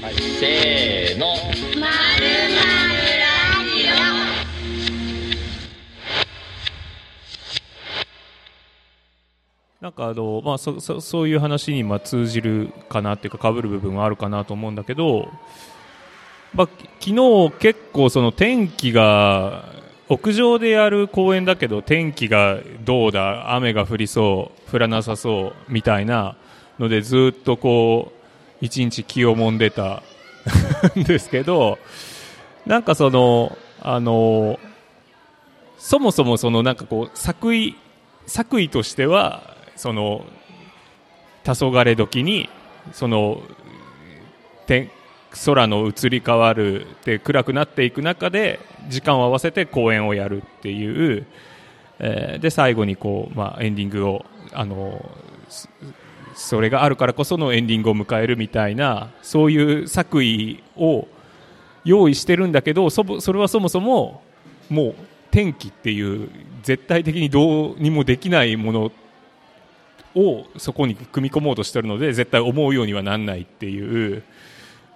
はい、せーの。まるまるラジなんかあの、まあ、そそそういう話にまあ通じるかなっていうか被る部分はあるかなと思うんだけど、まあ、昨日結構その天気が屋上でやる公演だけど天気がどうだ？雨が降りそう降らなさそうみたいなのでずっとこう一日気をもんでた。ん ですけどなんかそのあのそもそもそのなんかこう作為作為としてはその黄昏時にその天空の移り変わるで暗くなっていく中で時間を合わせて公演をやるっていう、えーで最後にこう、まあ、エンディングをあのそれがあるからこそのエンディングを迎えるみたいなそういう作為を用意してるんだけどそそれはそもそももう天気っていう絶対的にどうにもできないものをそこに組み込もうとしてるので絶対思うようにはなんないっていう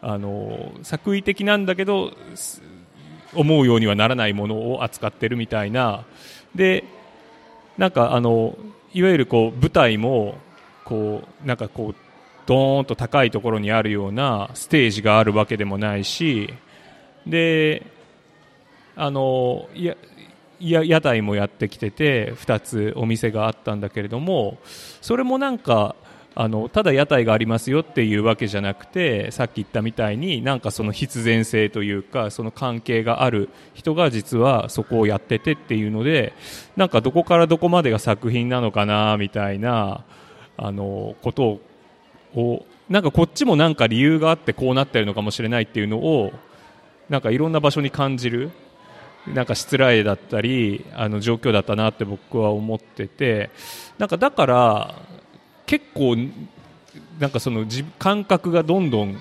あの作為的なんだけど思うようにはならないものを扱ってるみたいな。でなんかあのいわゆるこう舞台もこうなんかこうドーンと高いところにあるようなステージがあるわけでもないしであのいやいや屋台もやってきてて2つお店があったんだけれどもそれもなんかあのただ屋台がありますよっていうわけじゃなくてさっき言ったみたいになんかその必然性というかその関係がある人が実はそこをやっててっていうのでなんかどこからどこまでが作品なのかなみたいなあのことをなんかこっちもなんか理由があってこうなってるのかもしれないっていうのをなんかいろんな場所に感じるなんか失礼だったりあの状況だったなって僕は思っててなんかだから結構なんかその感覚がどんどん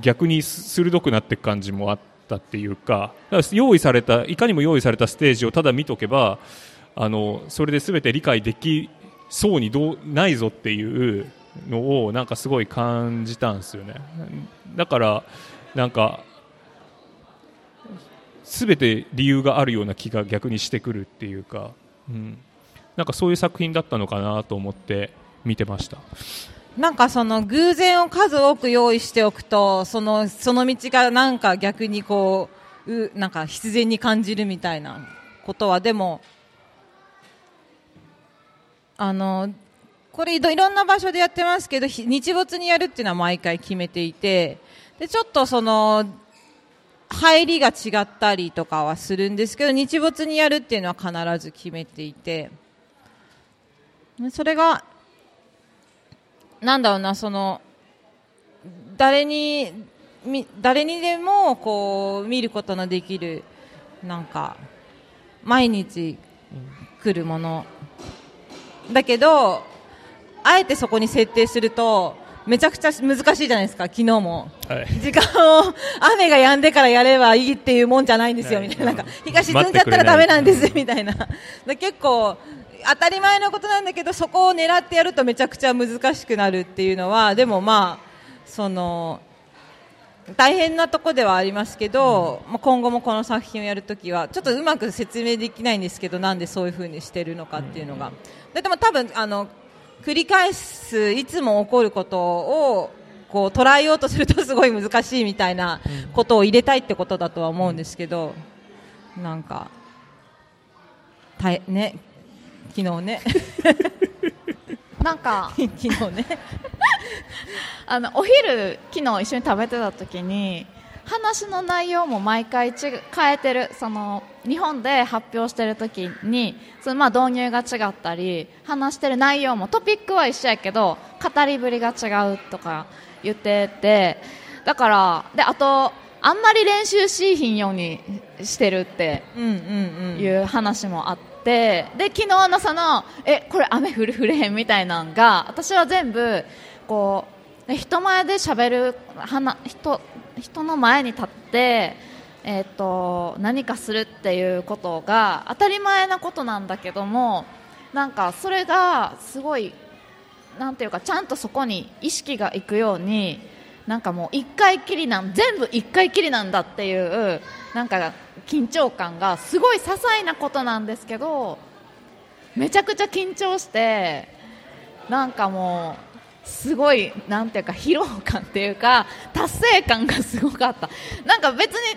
逆に鋭くなっていく感じもあったっていうかか用意されたいかにも用意されたステージをただ見とけばあのそれで全て理解できそうにどうないぞっていうのをなんかすごい感じたんですよね。だからなんか全て理由があるような気が逆にしてくるっていうか、うん、なんかそういう作品だったのかなと思って見てました。なんかその偶然を数多く用意しておくとそのその道がなんか逆にこううなんか必然に感じるみたいなことはでもあのこれいろんな場所でやってますけど日没にやるっていうのは毎回決めていてでちょっとその入りが違ったりとかはするんですけど日没にやるっていうのは必ず決めていてそれがなんだろうなその誰に誰にでもこう見ることのできるなんか毎日来るものだけどあえてそこに設定するとめちゃくちゃ難しいじゃないですか昨日も。はい。時間を雨が止んでからやればいいっていうもんじゃないんですよ、はい。みたいな。なんか日が沈んじゃったらダメなんですみたいな。で結構当たり前のことなんだけどそこを狙ってやるとめちゃくちゃ難しくなるっていうのはでもまあその大変なとこではありますけど、まあ今後もこの作品をやるときはちょっとうまく説明できないんですけどなんでそういう風にしてるのかっていうのが、ででも多分あの繰り返すいつも起こることをこう捉えようとするとすごい難しいみたいなことを入れたいってことだとは思うんですけど、なんか大ね。昨日ね なんか。昨日ね。あのお昼昨日一緒に食べてた時に話の内容も毎回ちぐ変えてる。その日本で発表してる時にそのまあ導入が違ったり話してる内容もトピックは一緒やけど語りぶりが違うとか言っててだからであとあんまり練習しいひんようにしてるってうんうんうん。いう話もあってで昨日のそのえこれ雨降る降れへんみたいなんが私は全部こう人前で喋る話人人の前に立って、えー、と何かするっていうことが当たり前なことなんだけどもなんかそれがすごいなんていうかちゃんとそこに意識がいくようになんかもう一回きりなん全部一回きりなんだっていうなんか緊張感がすごい些細なことなんですけどめちゃくちゃ緊張してなんかもうすごいなんていうか疲労感っていうか達成感がすごかった。なんか別に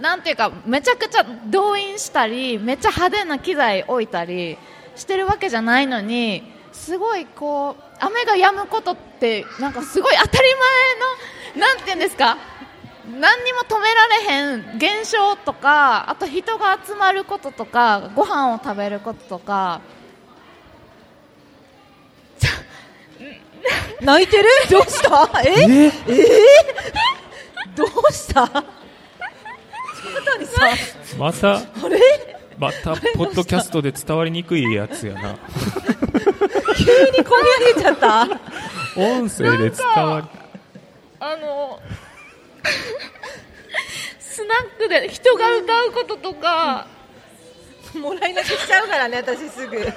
なんていうかめちゃくちゃ動員したりめっちゃ派手な機材置いたりしてるわけじゃないのにすごいこう雨が止むことってなんかすごい当たり前のなんていうんですか何にも止められへん現象とかあと人が集まることとかご飯を食べることとか。泣いてる？どうした？え？え？え？どうした？またあれ？またポッドキャストで伝わりにくいやつやな。急にこみ上げちゃった？音声で伝わりあのスナックで人が歌うこととか、もらい泣きしちゃうからね私すぐ。なんか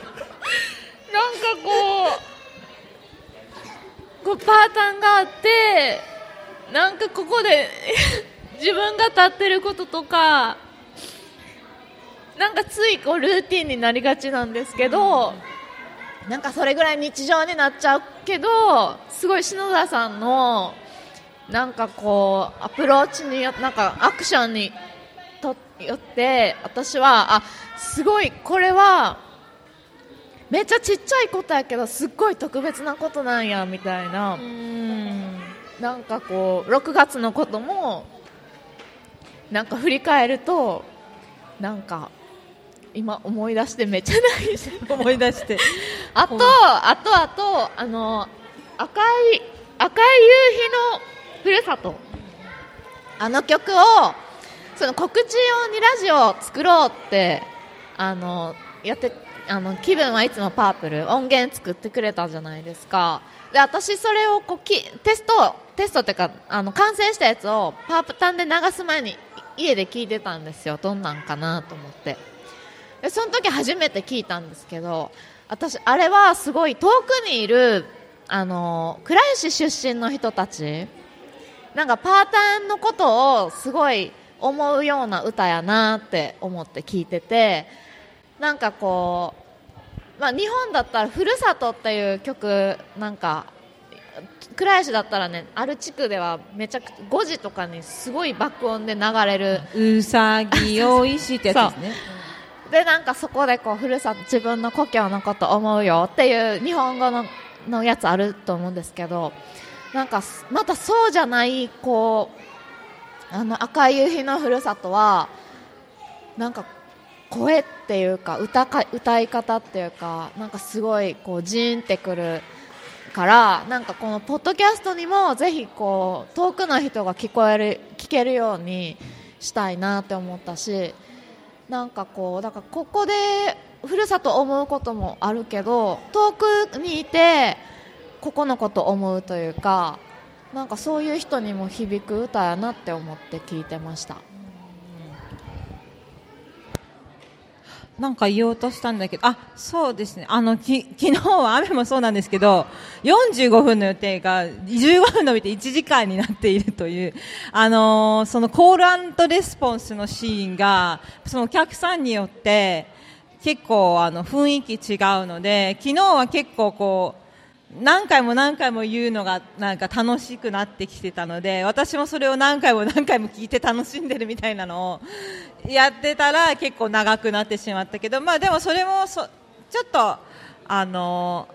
こうこうパーターンがあってなんかここで 自分が立ってることとかなんかついこうルーティンになりがちなんですけど、なんかそれぐらい日常になっちゃうけどすごい篠田さんのなんかこうアプローチによなんかアクションにとよって私はあすごいこれはめっちゃちっちゃいことやけどすっごい特別なことなんやみたいな。なんかこう6月のこともなんか振り返るとなんか今思い出してめっちゃ泣いて思い出して。あとあとあとあの赤い赤い夕日のふるさと。あの曲をその告知用にラジオを作ろうってあのやってあの気分はいつもパープル音源作ってくれたじゃないですか。で私それをこうきテストテストっていうかあの完成したやつをパープタンで流す前に家で聞いてたんですよ。どんなんかなと思って。でその時初めて聞いたんですけど私あれはすごい遠くにいるあの倉石出身の人たちなんかパーターンのことをすごい思うような歌やなって思って聞いててなんかこう、まあ、日本だったら「ふるさと」っていう曲なんか倉石だったらねある地区ではめちゃくちゃ5時とかにすごい爆音で流れる。うさぎおいしいってやつですね。でなんかそこでこうふるさと自分の故郷のこと思うよっていう日本語ののやつあると思うんですけどなんかまたそうじゃないこうあの赤い夕日のふるさとはなんか声っていうか歌か歌い方っていうかなんかすごいこうジーンってくるからなんかこのポッドキャストにもぜひこう遠くの人が聞こえる聞けるようにしたいなって思ったしなんかこうだからここでふるさと思うこともあるけど遠くにいてここのこと思うというかなんかそういう人にも響く歌やなって思って聞いてましたなんか言おうとしたんだけど、あ、そうですね。あの、き、昨日は雨もそうなんですけど、45分の予定が15分伸びて1時間になっているという、あのーそのコールレスポンスのシーンが、そのお客さんによって、結構あの、雰囲気違うので、昨日は結構こう、何回も何回も言うのがなんか楽しくなってきてたので私もそれを何回も何回も聞いて楽しんでるみたいなのをやってたら結構長くなってしまったけどまあでもそれもそちょっとあの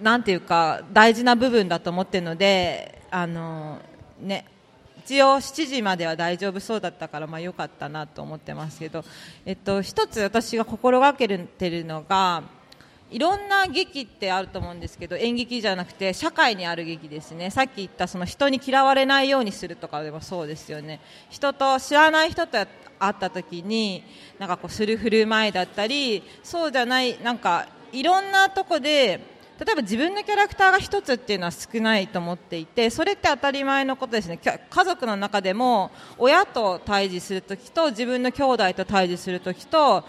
なんていうか大事な部分だと思ってるのであのね一応7時までは大丈夫そうだったからまあ良かったなと思ってますけどえっと一つ私が心がけてるのがいろんな劇ってあると思うんですけど演劇じゃなくて社会にある劇ですね。さっき言ったその人に嫌われないようにするとかでもそうですよね。人と知らない人と会った時になんかこうする振る舞いだったりそうじゃないなんかいろんなとこで例えば自分のキャラクターが一つっていうのは少ないと思っていてそれって当たり前のことですね。家族の中でも親と対峙する時と自分の兄弟と対峙する時と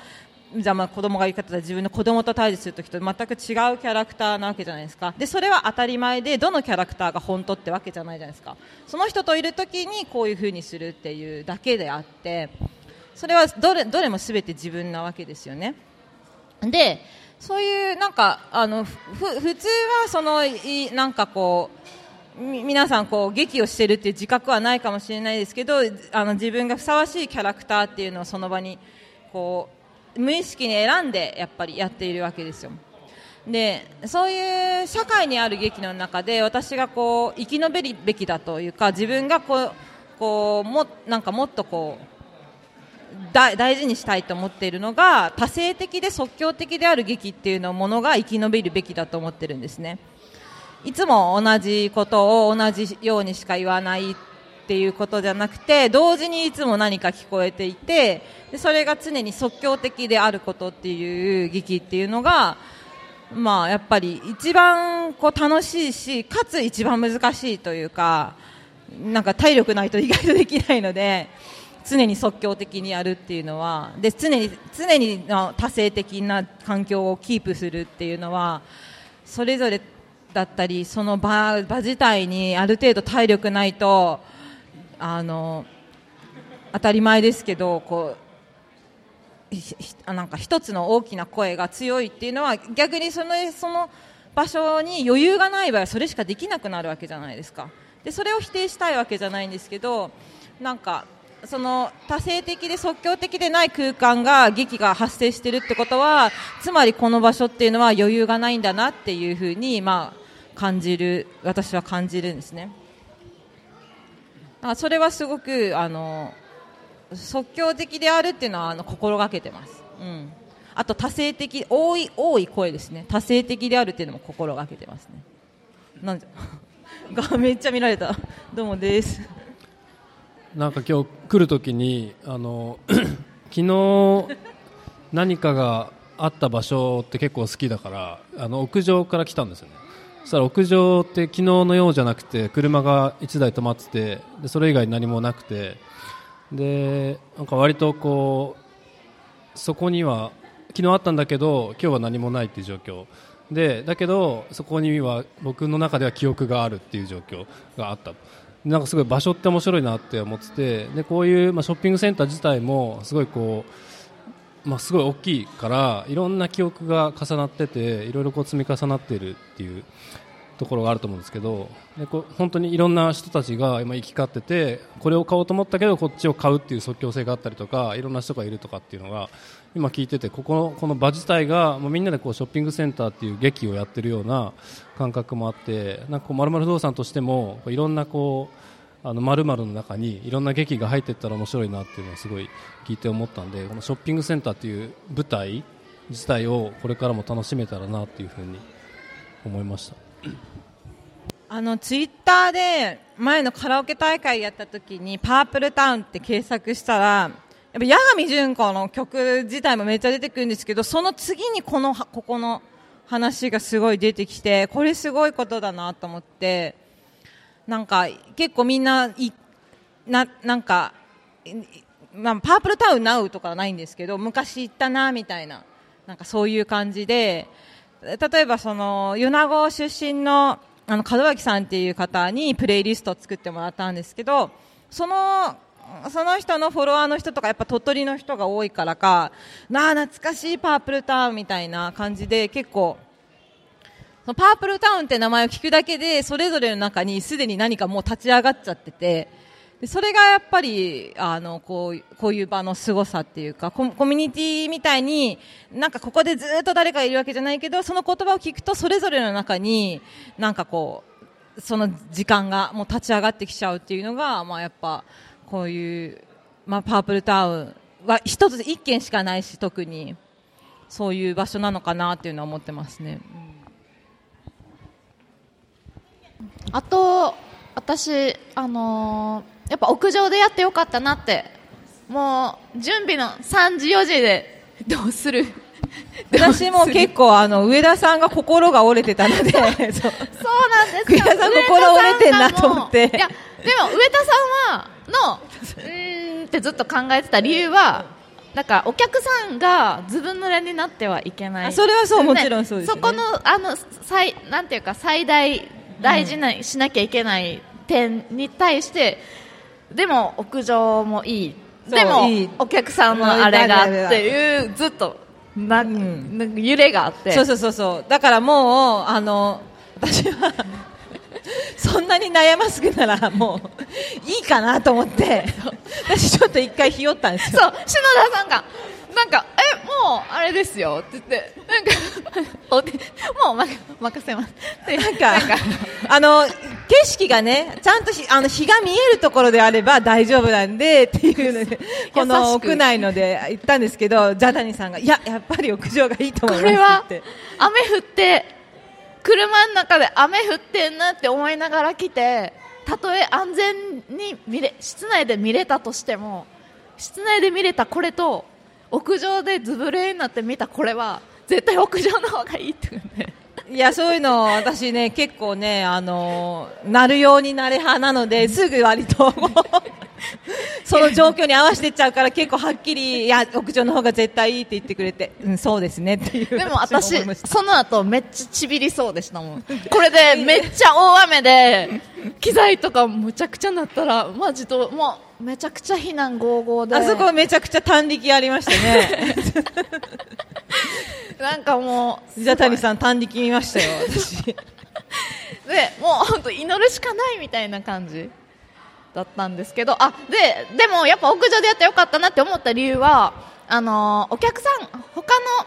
じゃあまあ子供が言い方で自分の子供と対峙するときと全く違うキャラクターなわけじゃないですか。でそれは当たり前でどのキャラクターが本当ってわけじゃないじゃないですか。その人といるときにこういうふうにするっていうだけであってそれはどれどれも全て自分なわけですよね。でそういうなんかあのふ普通はそのいなんかこう皆さんこう劇をしているっていう自覚はないかもしれないですけどあの自分がふさわしいキャラクターっていうのをその場にこう無意識に選んでやっぱりやっているわけですよ。でそういう社会にある劇の中で私がこう生き延びるべきだというか自分がこうこうもなんかもっとこう大事にしたいと思っているのが多性的で即興的である劇っていうのものが生き延びるべきだと思ってるんですね。いつも同じことを同じようにしか言わないっていうことじゃなくて同時にいつも何か聞こえていてでそれが常に即興的であることっていう劇っていうのが、まあ、やっぱり一番こう楽しいしかつ一番難しいというかなんか体力ないと意外とできないので常に即興的にやるっていうのはで常に常に多性的な環境をキープするっていうのはそれぞれだったりその場場自体にある程度体力ないとあの当たり前ですけどこうなんか一つの大きな声が強いっていうのは逆にそのその場所に余裕がない場合はそれしかできなくなるわけじゃないですかでそれを否定したいわけじゃないんですけどなんかその多性的で即興的でない空間が劇が発生しているってことはつまりこの場所っていうのは余裕がないんだなっていうふうに、まあ、感じる私は感じるんですね。あそれはすごくあの即興的であるっていうのはあの心がけてます、うん、あと多性的多い多い声ですね。多性的であるっていうのも心がけてますね。なんで がめっちゃ見られた。どうもです。なんか今日来るときにあの 昨日何かがあった場所って結構好きだからあの屋上から来たんですよね。そしたら屋上って昨日のようじゃなくて車が1台止まっててでそれ以外何もなくてでなんか割とこうそこには昨日あったんだけど今日は何もないっていう状況。でだけどそこには僕の中では記憶があるっていう状況があった。なんかすごい場所って面白いなって思っててでこういう、まあ、ショッピングセンター自体もすごいこうまあ、すごい大きいからいろんな記憶が重なってていろいろこう積み重なっているっていうところがあると思うんですけどでこう本当にいろんな人たちが今行き交っててこれを買おうと思ったけどこっちを買うっていう即興性があったりとかいろんな人がいるとかっていうのが今聞いててここのこの場自体がもうみんなでこうショッピングセンターっていう劇をやってるような感覚もあってなんかこう丸々不動産としてもいろんなこうあの〇〇の中にいろんな劇が入っていったら面白いなっていうのをすごい聞いて思ったんでこのショッピングセンターっていう舞台自体をこれからも楽しめたらなっていうふうに思いました。あのツイッターで前のカラオケ大会やった時にパープルタウンって検索したらやっぱ八神純子の曲自体もめっちゃ出てくるんですけどその次にこのここの話がすごい出てきてこれすごいことだなと思ってなんか結構みんないななんか、まあ、パープルタウンナウとかはないんですけど昔行ったなみたいななんかそういう感じで例えばその米子出身のあの門脇さんっていう方にプレイリストを作ってもらったんですけどそのその人のフォロワーの人とかやっぱ鳥取の人が多いからかなあ懐かしいパープルタウンみたいな感じで結構そのパープルタウンって名前を聞くだけでそれぞれの中にすでに何かもう立ち上がっちゃっててでそれがやっぱりあのこうこういう場の凄さっていうかコミュニティみたいになんかここでずっと誰かいるわけじゃないけどその言葉を聞くとそれぞれの中になんかこうその時間がもう立ち上がってきちゃうっていうのが、まあ、やっぱこういう、まあ、パープルタウンは一つ一軒しかないし特にそういう場所なのかなっていうのは思ってますね。うんあと私あのー、やっぱ屋上でやってよかったなってもう準備の3時4時でどうする？私も結構あの上田さんが心が折れてたので そうなんですよ。上田さん心折れてんなと思って。いやでも上田さんはの うんってずっと考えてた理由はだからお客さんがずぶ濡れになってはいけない。あそれはそうねもちろんそうですよね。そこのあの最なんていうか最大大事な、しなきゃいけない点に対してでも屋上もいい。でもお客さんのあれがっていうずっとな、ん。なんか揺れがあって。そうそうそうそう。だからもうあの私は そんなに悩ますくならもういいかなと思って。私ちょっと一回ひよったんですよ。そう篠田さんがなんかえもうあれですよって言ってなんかお手もうま任せます。なんかあの景色がねちゃんとひあの日が見えるところであれば大丈夫なんでっていうのでこの屋内ので行ったんですけどジャダニさんがいややっぱり屋上がいいと思いますって雨降って車の中で雨降ってんなって思いながら来てたとえ安全に見れ室内で見れたとしても室内で見れたこれと屋上でずぶ濡れになって見たこれは絶対屋上の方がいいって言うんで。いやそういうの私ね結構ねあのなるようになれ派なのですぐ割と その状況に合わせてっちゃうから結構はっきりいや屋上の方が絶対いいって言ってくれてうんそうですねっていうでも私その後めっちゃちびりそうでしたもん。これでめっちゃ大雨で機材とかむちゃくちゃなったらマジともうめちゃくちゃ避難合々で。あそこめちゃくちゃ短力ありましたね。なんかもうじゃ谷さん短力見ましたよ私。でもう本当祈るしかないみたいな感じ。だったんですけど。あででもやっぱ屋上でやってよかったなって思った理由はあのーお客さん他の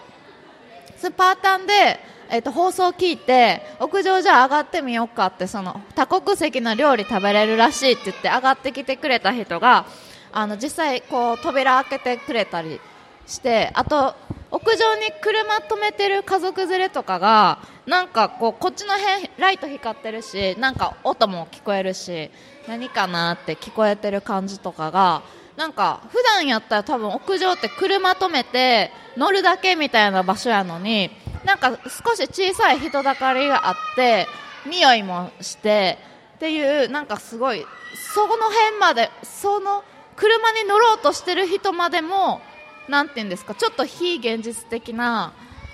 スパータンで、えっと放送を聞いて屋上じゃあ上がってみようかってその多国籍の料理食べれるらしいって言って上がってきてくれた人があの実際こう扉開けてくれたりしてあと屋上に車止めてる家族連れとかがなんかこうこっちの辺ライト光ってるしなんか音も聞こえるし何かなって聞こえてる感じとかがなんか普段やったら多分屋上って車止めて乗るだけみたいな場所やのになんか少し小さい人だかりがあって匂いもしてっていうなんかすごいその辺までその車に乗ろうとしてる人までもなんていうんですかちょっと非現実的な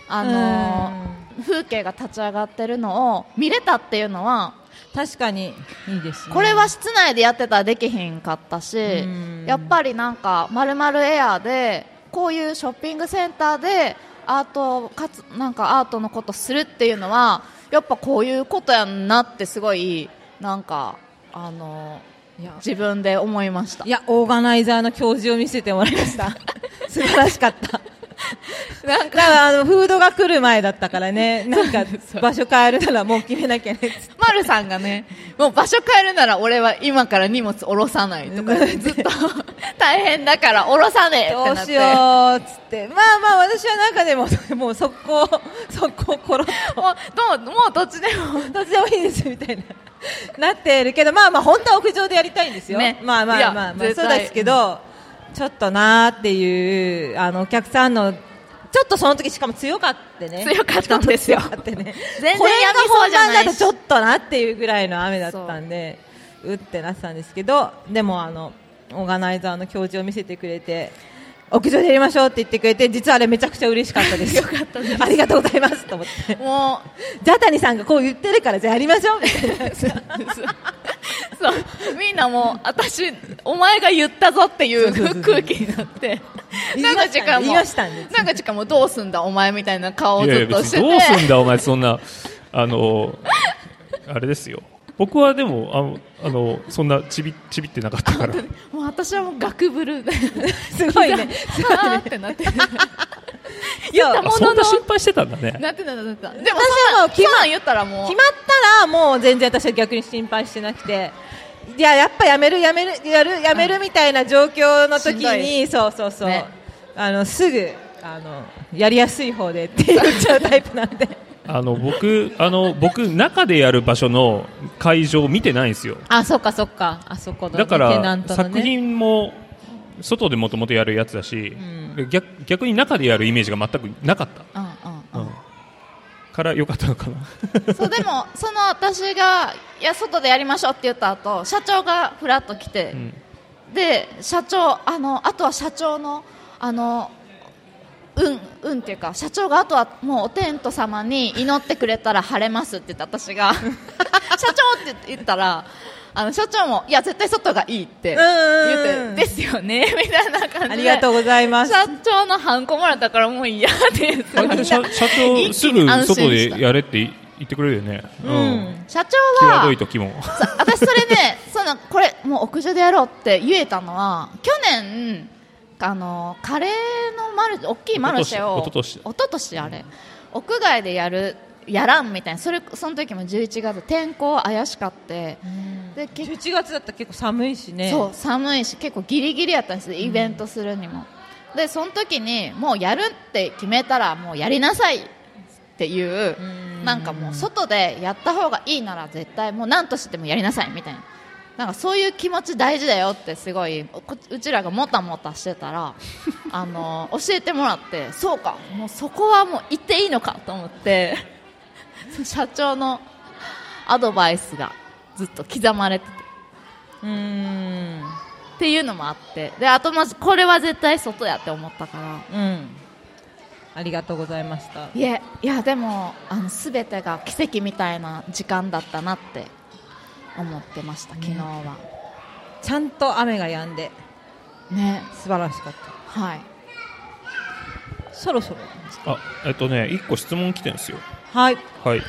あのー風景が立ち上がってるのを見れたっていうのは確かにいいですね。これは室内でやってたらできへんかったしん。やっぱりなんかまるまるエアーでこういうショッピングセンターでアートかつなんかアートのことするっていうのはやっぱこういうことやんなってすごいなんかあの自分で思いました。いやオーガナイザーの教授を見せてもらいました。素晴らしかったなんか。あのフードが来る前だったからね。なんか場所変えるならもう決めなきゃね。マルさんがねもう場所変えるなら俺は今から荷物下ろさないとかね。ずっと大変だから下ろさねえってなって。どうしようっつって。まあまあ私はなんかでももう速攻速攻コロッと。もうどうもうどっちでも。どっちでもいいですみたいな。なってるけどまあまあ本当は屋上でやりたいんですよ、ね。まあまあまあまあそうですけど、ちょっとなーっていうあのお客さんのちょっとその時しかも強かってね。強かったんですよ。ね全然これがやみそうじゃないし。ちょっとなっていうぐらいの雨だったんでう。ってなってたんですけどでもあのオーガナイザーの教授を見せてくれて屋上でやりましょうって言ってくれて実はあれめちゃくちゃ嬉しかったです。よかったです。ありがとうございますと思って。もジャタニさんがこう言ってるからじゃあやりましょうみたいな。うそうみんなもう私お前が言ったぞっていう空気になって。なんか時間もなんか時間もどうすんだお前みたいな顔をずっとしてどうすんだお前そんなあのあれですよ僕はでもあのあのそんなちびちびってなかったから。もう私はもうガクブル。で すごいね。あーってなって 言ったあものの。そんな心配してたんだね。なってたなってた。でも私はもうそんなん言ったらもう。決まったらもう全然私は逆に心配してなくて。いややっぱやめるやめるやるやめるみたいな状況の時にそうそうそう、ね。あのすぐあのやりやすい方でって言っちゃうタイプなんであの僕あの僕中でやる場所の会場見てないんですよ。あそっかそっか。あそこの、ね、だからね。品も外でもともとやるやつだし、逆逆に中でやるイメージが全くなかった、うんうんうん。から良かったのかな。そうでもその私がいや外でやりましょうって言った後社長がフラッと来て、ん。で社長あのあとは社長のあのうんうんっていうか社長があとはもうお天道様に祈ってくれたら晴れますって言って私が。社長って言ったらあの社長もいや絶対外がいいって言うんってですよね みたいな感じで。ありがとうございます。社長のハンコもらったからもういいやって言ってあれで社社長すぐ外でやれって言ってくれるよね。うん。社長際はどい時も。さ私それねそのこれもう屋上でやろうって言えたのは去年あのカレーのマル大きいマルシェを一昨年一昨年あれ。屋外でやるやらんみたいな。それその時も11月。天候怪しかって。で結11月だったら結構寒いしね。そう寒いし結構ギリギリやったんですよイベントするにも、でその時にもうやるって決めたらもうやりなさいっていうなんかもう外でやった方がいいなら絶対もう何としてもやりなさいみたいななんかそういう気持ち大事だよってすごいこうちらがもたもたしてたら あの教えてもらってそうかもうそこはもう言っていいのかと思って 社長のアドバイスがずっと刻まれてて。うーんっていうのもあって。であとまずこれは絶対外やって思ったから。うん。ありがとうございました。いえいやでもあの全てが奇跡みたいな時間だったなって思ってました昨日は。ちゃんと雨が止んで。ね。素晴らしかった。はい。そろそろあ、えっとね、一個質問来てるんですよ。はい。はい。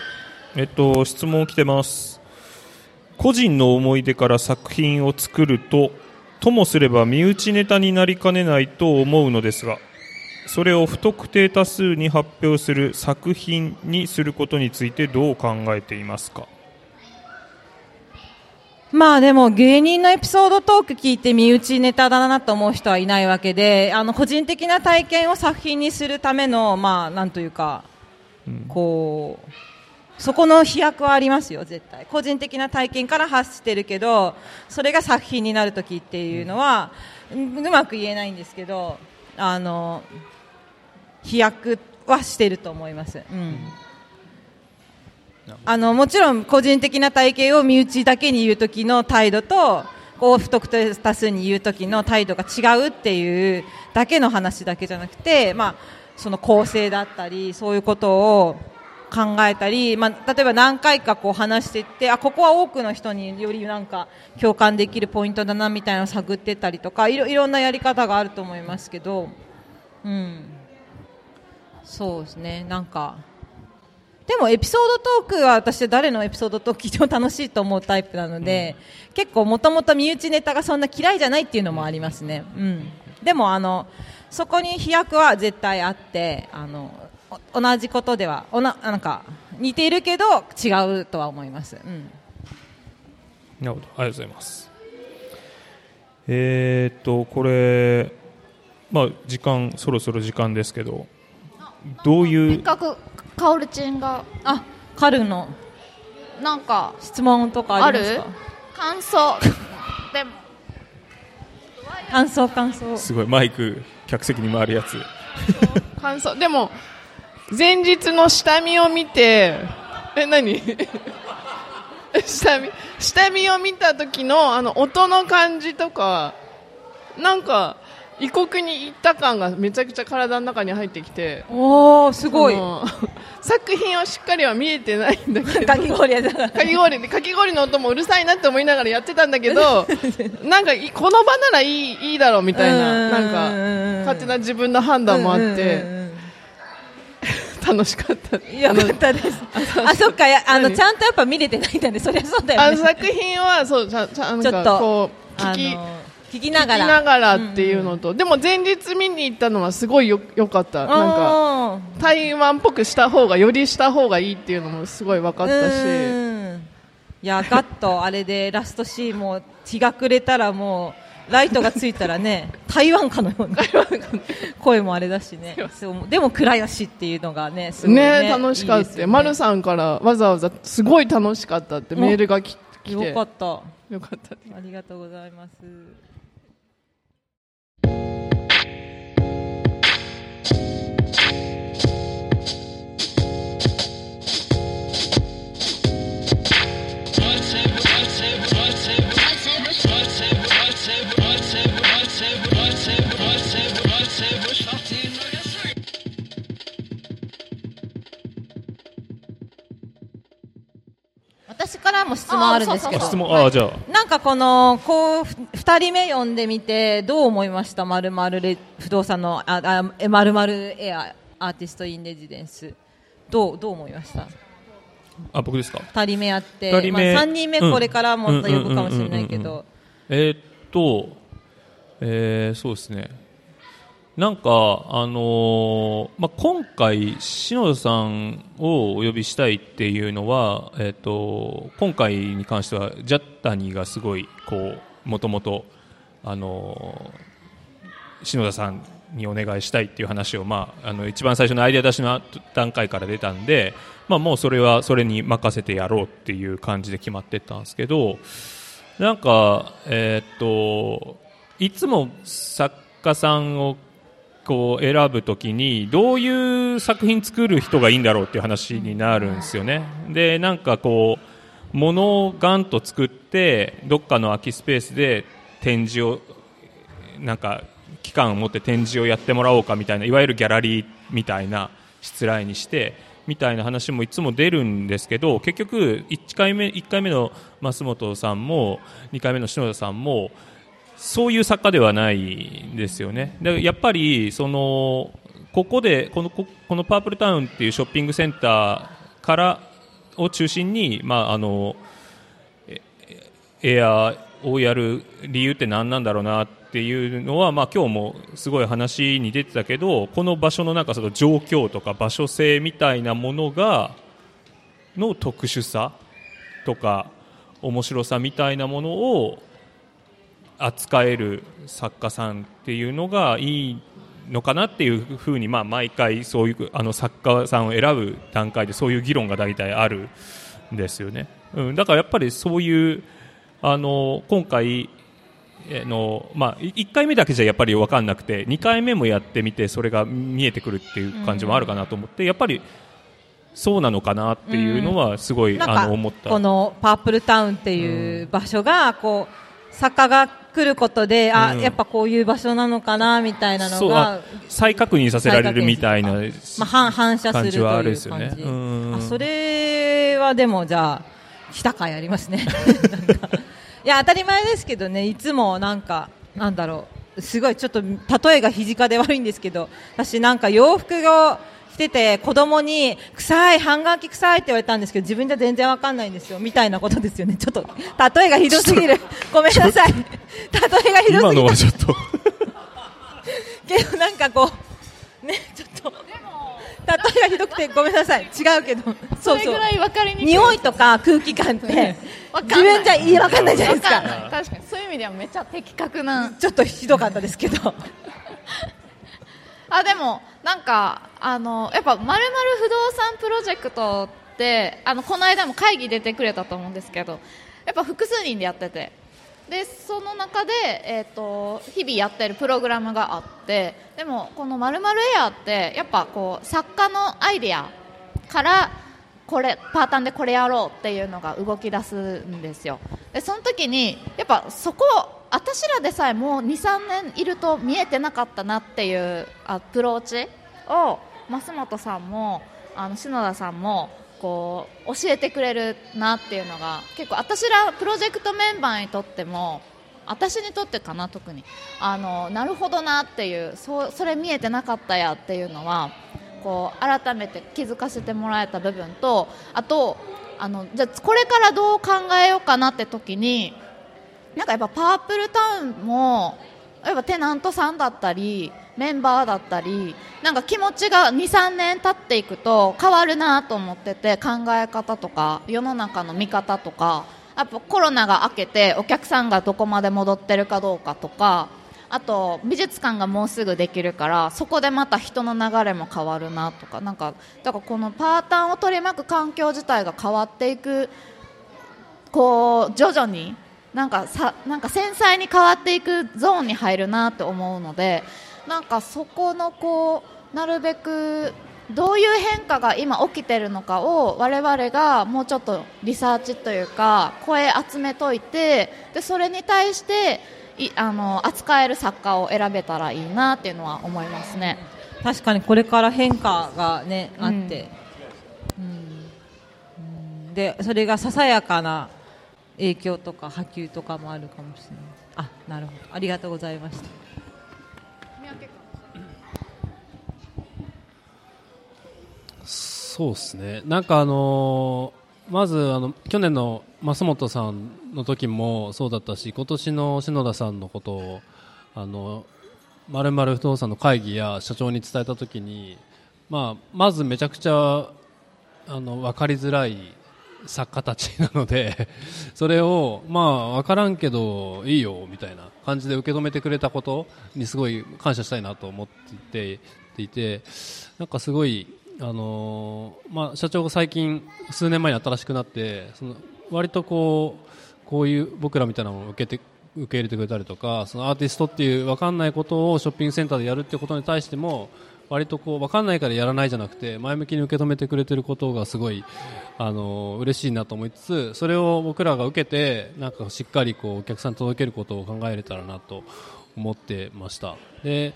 えっと、質問来てます。個人の思い出から作品を作ると、ともすれば身内ネタになりかねないと思うのですが、それを不特定多数に発表する作品にすることについてどう考えていますか？まあでも芸人のエピソードトーク聞いて身内ネタだなと思う人はいないわけであの個人的な体験を作品にするためのまあなんというか、こうそこの飛躍はありますよ絶対。個人的な体験から発してるけどそれが作品になる時っていうのは、うん。うまく言えないんですけどあの飛躍はしてると思います。うんあのもちろん個人的な体験を身内だけに言う時の態度とこう不特定多数に言う時の態度が違うっていうだけの話だけじゃなくて、まあ、その構成だったりそういうことを考えたり、まあ、例えば何回かこう話していってあここは多くの人によりなんか共感できるポイントだなみたいなのを探ってたりとかいろいろんなやり方があると思いますけど、うん、そうですね。なんかでもエピソードトークは私は誰のエピソードトーク聞いても楽しいと思うタイプなので、結構もともと身内ネタがそんな嫌いじゃないっていうのもありますね、うん、でもあのそこに飛躍は絶対あってあのお同じことではおななんか似ているけど違うとは思います、うん、なるほど、ありがとうございます。えー、っと、これ、まあ、時間、そろそろ時間ですけど、どうせいう、っかくカオルチンが。あカルの。なんか質問とかありますか？ある？感想。でも。感想感想。すごい、マイク、客席に回るやつ。感想。でも前日の下見を見てえ何？下見下見を見た時のあの音の感じとかなんか異国に行った感がめちゃくちゃ体の中に入ってきておおすごい作品をしっかりは見えてないんだけどかき氷かき氷でかき氷の音もうるさいなって思いながらやってたんだけど なんかいこの場ならいいいいだろうみたいななんか勝手な自分の判断もあって楽しかったよかったです。あ、そっか、やあの、何？ちゃんとやっぱ見れてないんだね。そりゃそうだよね。あの作品はそうちゃちゃなんかこう聞き聞きな聞きがら。ながらっていうのと、でも前日見に行ったのはすごいよよかったなんかか、台湾っぽくした方がよりした方がいいっていうのもすごい分かったしうんいや、ガッとあれでラストシーンも日が暮れたらもう、ライトがついたらね、台湾かのような声もあれだしね。でも暗いしっていうのがね、すごいね。ね楽しかったね丸さんからわざわざすごい楽しかったってメールがき来てよかった。よかったありがとうございます。Thank you. 問あるんですけど。あ質問あじゃあ。なんかこのこうふ二人目読んでみてどう思いました？まるまるレ不動産のああえまるまるエアアーティストインレジデンス。どうどう思いました？あ僕ですか？二人目やって二人目まあ、三人目これからもっと呼ぶかもしれないけど。えーっと、えーそうですね。なんか、あのーまあ、今回、篠田さんをお呼びしたいっていうのは、えーっと、今回に関しては、ジャッタニーがすごい、こう、もともと、篠田さんにお願いしたいっていう話を、まあ、あの一番最初のアイデア出しの段階から出たんで、まあ、もうそれはそれに任せてやろうっていう感じで決まってったんですけどなんか、えーっといつも作家さんをこう選ぶときにどういう作品作る人がいいんだろうっていう話になるんですよね。でなんかこう物をガンと作ってどっかの空きスペースで展示をなんか期間を持って展示をやってもらおうかみたいないわゆるギャラリーみたいな失礼にしてみたいな話もいつも出るんですけど結局1回目 ,1 回目の増本さんも2回目の篠田さんもそういう作家ではないんですよね。でやっぱりそのここでこのここのパープルタウンっていうショッピングセンターからを中心に、まあ、あのエアをやる理由って何なんだろうなっていうのは、まあ、今日もすごい話に出てたけどこの場所のなんかその状況とか場所性みたいなものがの特殊さとか面白さみたいなものを扱える作家さんっていうのがいいのかなっていうふうに、まあ、毎回そういうあの作家さんを選ぶ段階でそういう議論が大体あるんですよね、うん、だからやっぱりそういうあの今回えーのまあ、1回目だけじゃやっぱり分かんなくて2回目もやってみてそれが見えてくるっていう感じもあるかなと思って、やっぱりそうなのかなっていうのはすごい、なんかあの思った。このパープルタウンっていう場所がこう作家が来ることで、あうん。やっぱこういう場所なのかなみたいなのが再確認させられるみたいな、まあ、反反射するという感じ。はあ感じるですよね。うん。あそれはでもじゃあ来た回ありますね。いや当たり前ですけどねいつもなんかなんだろうすごいちょっと例えが肘かで悪いんですけど私なんか洋服を着てて子供に臭い半眼器臭いって言われたんですけど自分じゃ全然わかんないんですよみたいなことですよね。ちょっと例えがひどすぎる。ごめんなさい。例えがひど今すぎる。のはちょっと。けどなんかこうねちょっと例えがひどくてごめんなさい。違うけど。そうそう。それぐらい分かりにくい。匂いとか空気感って自分じゃいいわかんないじゃないですか。確かにそうい。う意味ではめっちゃ的確な。ちょっとひどかったですけど。あでもなんかあのやっぱまるまる不動産プロジェクトってあのこの間も会議出てくれたと思うんですけどやっぱ複数人でやってて。でその中で、えー、と日々やってるプログラムがあってでもこのまるまるエアってやっぱこう作家のアイデアからこれパータンでこれやろうっていうのが動き出すんですよ。でその時にやっぱそこ私らでさえもう23年いると見えてなかったなっていうアプローチ。を増本さんもあの篠田さんもこう教えてくれるなっていうのが結構私らプロジェクトメンバーにとっても私にとってかな特に。あのなるほどなっていうそそれ見えてなかったやっていうのはこう改めて気づかせてもらえた部分とあとあのじゃこれからどう考えようかなって時になんかやっぱパープルタウンもやっぱテナントさんだったりメンバーだったりなんか気持ちが23年経っていくと変わるなと思ってて考え方とか世の中の見方とかやっぱコロナが明けてお客さんがどこまで戻ってるかどうかとかあと美術館がもうすぐできるからそこでまた人の流れも変わるなとかなんかだからこのパーターンを取り巻く環境自体が変わっていくこう徐々になんかさなんか繊細に変わっていくゾーンに入るなと思うのでなんかそこのこうなるべくどういう変化が今起きているのかを我々がもうちょっとリサーチというか声集めといてでそれに対していあの扱える作家を選べたらいいなっていうのは思いますね。確かにこれから変化がねあって、うん。うん。でそれがささやかな影響とか波及とかもあるかもしれない。あなるほど。ありがとうございました。そうですね、なんかあのーまずあの去年の増本さんの時もそうだったし、今年の篠田さんのことをあのまるまる不動産の会議や社長に伝えた時に、まあ、まずめちゃくちゃあの分かりづらい作家たちなので、それを、まあ、分からんけどいいよみたいな感じで受け止めてくれたことにすごい感謝したいなと思っていて、なんかすごい、あのまあ、社長が最近、数年前に新しくなって、その割とこう、こういう僕らみたいなものを受けて受け入れてくれたりとか、そのアーティストっていう分かんないことをショッピングセンターでやるってことに対しても、割とこう分かんないからやらないじゃなくて前向きに受け止めてくれてることがすごいあの嬉しいなと思いつつそれを僕らが受けてなんかしっかりこうお客さんに届けることを考えれたらなと思ってました。で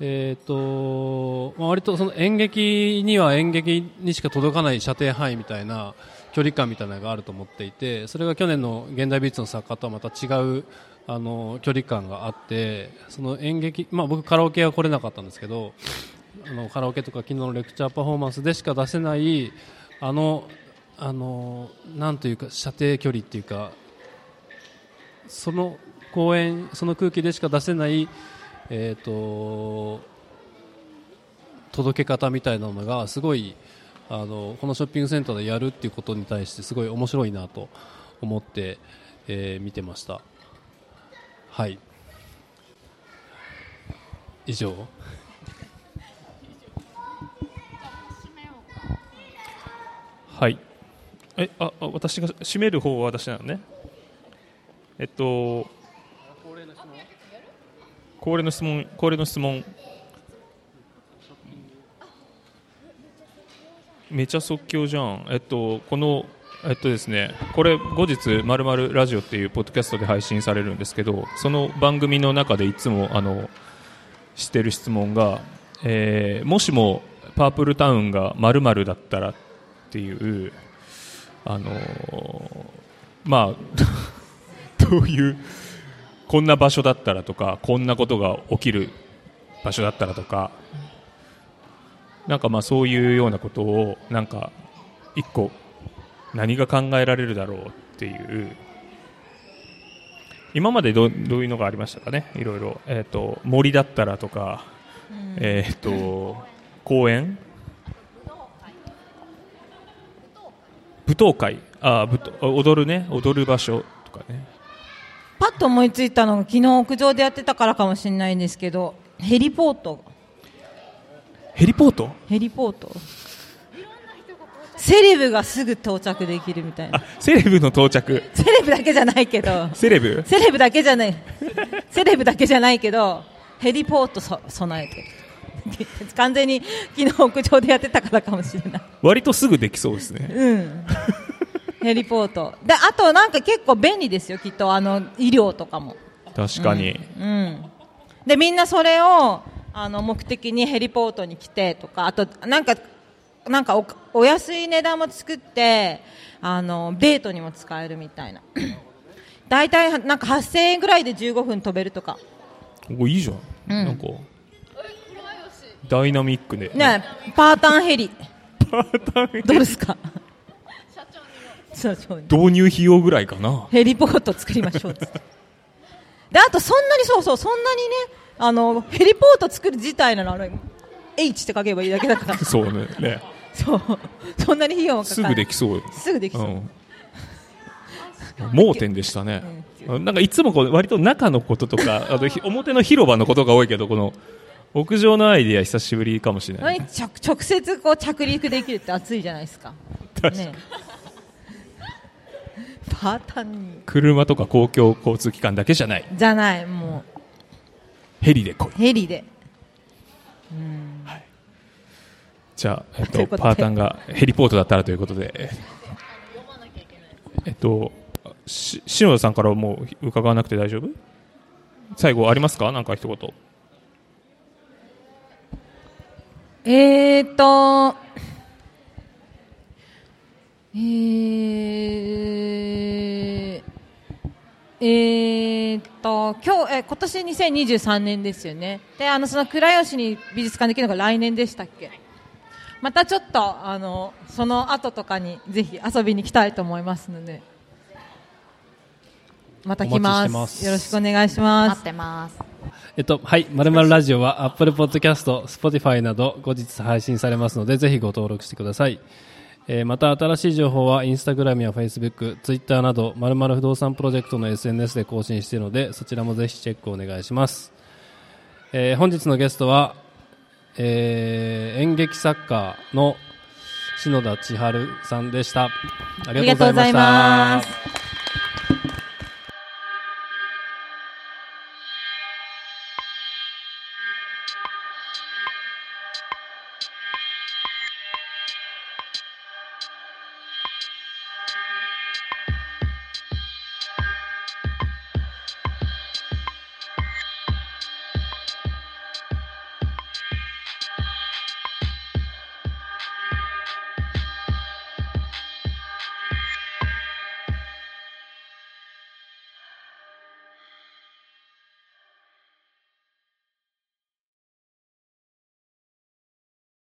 えーとまあ、割とその演劇には演劇にしか届かない射程範囲みたいな距離感みたいなのがあると思っていてそれが去年の現代美術の作家とはまた違うあの距離感があってその演劇、まあ、僕カラオケは来れなかったんですけどあのカラオケとか昨日のレクチャーパフォーマンスでしか出せないあのあのなんというか射程距離っていうかその公演その空気でしか出せないえー、と届け方みたいなのがすごいあのこのショッピングセンターでやるっていうことに対してすごい面白いなと思って、えー見てました。はい。以上。はい。え、あ、私が締める方は私なのね。えっと、恒例の質問、恒例の質問。めちゃ即興じゃん。えっと、この、えっとですね、これ後日、まるまるラジオっていうポッドキャストで配信されるんですけど、その番組の中でいつも、あの、してる質問が、えーもしもパープルタウンがまるだったらっていう、あのーまあ、どういう、こんな場所だったらとか、こんなことが起きる場所だったらとか、なんかまあそういうようなことを、なんか、一個、何が考えられるだろうっていう、今までどどういうのがありましたかね、いろいろ。えっ、と、森だったらとか、えっ、と、公園？舞踏会。あ舞踏踊るね。踊る場所とかね。パッと思いついたのが昨日屋上でやってたからかもしれないんですけどヘリポート。ヘリポート？ヘリポート。セレブがすぐ到着できるみたいな。あセレブの到着。セレブだけじゃないけど。セレブ？セレブだけじゃない。セレブだけじゃないけどヘリポートそ備えて。る 完全に昨日屋上でやってたからかもしれない。割とすぐできそうですね。うん。ヘリポート。であとなんか結構便利ですよきっとあの医療とかも。確かに、うん、でみんなそれをあの目的にヘリポートに来てとかあとなんかなんかおお安い値段も作ってあのデートにも使えるみたいな。大体なんか8000円ぐらいで15分飛べるとか。おいいじゃん、うん。なんかダイナミックで、ねパータンヘリ。パータンどうですか？社長に導入費用ぐらいかな。ヘリポート作りましょうであとそんなにそうそうそんなにねあのヘリポート作る自体なのあの H って書けばいいだけだから。そうね。ね。そう。そんなに費用もかかするぐできそう。すぐできそう、うん。盲点でしたね、なんかいつもこう割と中のこととかあとひ表の広場のことが多いけどこの屋上のアイディア久しぶりかもしれない。何？直直接こう着陸できるって熱いじゃないですか。ねパータンに。車とか公共交通機関だけじゃない。じゃないもヘリで来い。うヘリで。じゃあ、えっと、とパータンがヘリポートだったらということで。えっとし篠田さんからはもう伺わなくて大丈夫？最後ありますか？なんか一言えーとえーえーっと今日え今年2023年ですよね。であのその倉吉に美術館できるのが来年でしたっけ？またちょっとあのその後とかにぜひ遊びに来たいと思いますので。また来ます。よろしくお願いしま待すってますえっと、はい。まるまるラジオは Apple Podcast、Spotify など後日配信されますので、ぜひご登録してください。えーまた新しい情報は Instagram や Facebook、Twitter など、まるまる不動産プロジェクトの SNS で更新しているので、そちらもぜひチェックお願いします。えー本日のゲストは、えー演劇作家の篠田千春さんでした。ありがとうございます